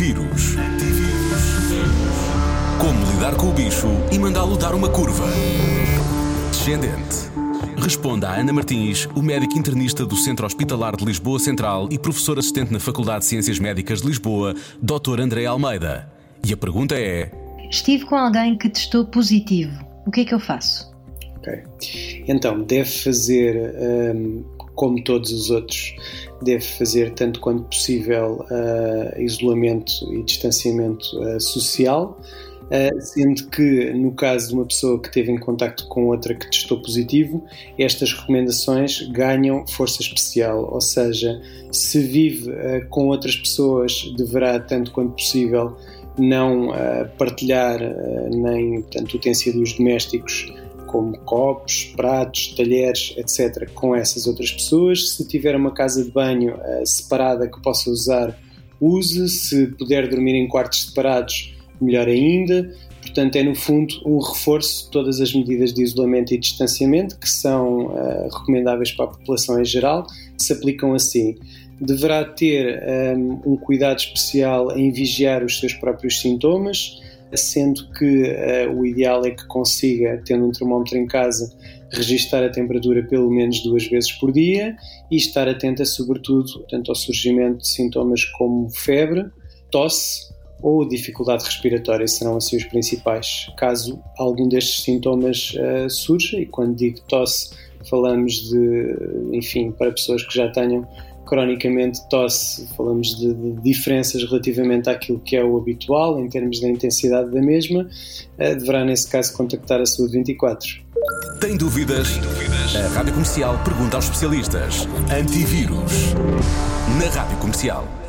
Antivírus. Como lidar com o bicho e mandá-lo dar uma curva. Descendente. Responda a Ana Martins, o médico internista do Centro Hospitalar de Lisboa Central e professor assistente na Faculdade de Ciências Médicas de Lisboa, Dr. André Almeida. E a pergunta é: Estive com alguém que testou positivo. O que é que eu faço? Ok. Então, deve fazer um, como todos os outros, deve fazer tanto quanto possível uh, isolamento e distanciamento uh, social, uh, sendo que no caso de uma pessoa que teve em contacto com outra que testou positivo, estas recomendações ganham força especial, ou seja, se vive com outras pessoas, deverá tanto quanto possível não partilhar nem tanto utensílios domésticos como copos, pratos, talheres, etc., com essas outras pessoas. Se tiver uma casa de banho uh, separada que possa usar, use. Se puder dormir em quartos separados, melhor ainda. Portanto, é no fundo um reforço de todas as medidas de isolamento e distanciamento que são uh, recomendáveis para a população em geral, se aplicam assim. Deverá ter um, ehm, um cuidado especial em vigiar os seus próprios sintomas, sendo que uh, o ideal é que consiga, tendo um termómetro em casa, registar a temperatura pelo menos duas vezes por dia e estar atenta, sobretudo, tanto ao surgimento de sintomas como febre, tosse ou dificuldade respiratória serão assim os principais. Caso algum destes sintomas uh, surja, e quando digo tosse, falamos de, enfim, para pessoas que já tenham cronicamente tosse, falamos de, de, diferenças relativamente àquilo que é o habitual em termos da intensidade da mesma, uh, deverá nesse caso contactar a Saúde 24. Tem dúvidas? Tem dúvidas? A Rádio Comercial pergunta aos especialistas. Antivírus. Na Rádio Comercial.